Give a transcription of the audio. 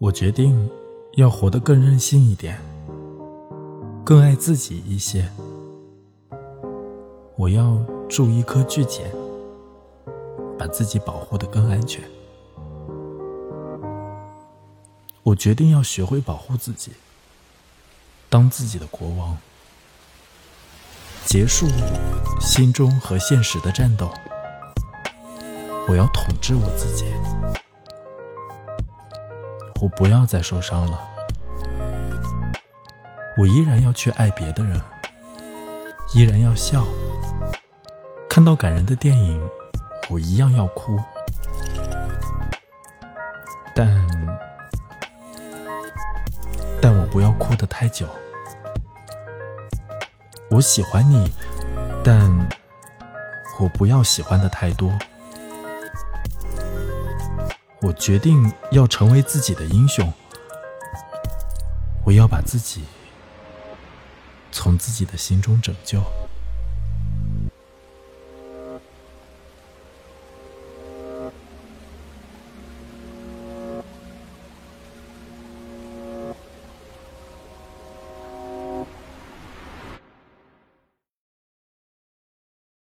我决定要活得更任性一点，更爱自己一些。我要住一颗巨茧，把自己保护得更安全。我决定要学会保护自己，当自己的国王，结束心中和现实的战斗。我要统治我自己，我不要再受伤了。我依然要去爱别的人，依然要笑。看到感人的电影，我一样要哭。但，但我不要哭得太久。我喜欢你，但我不要喜欢的太多。我决定要成为自己的英雄，我要把自己从自己的心中拯救。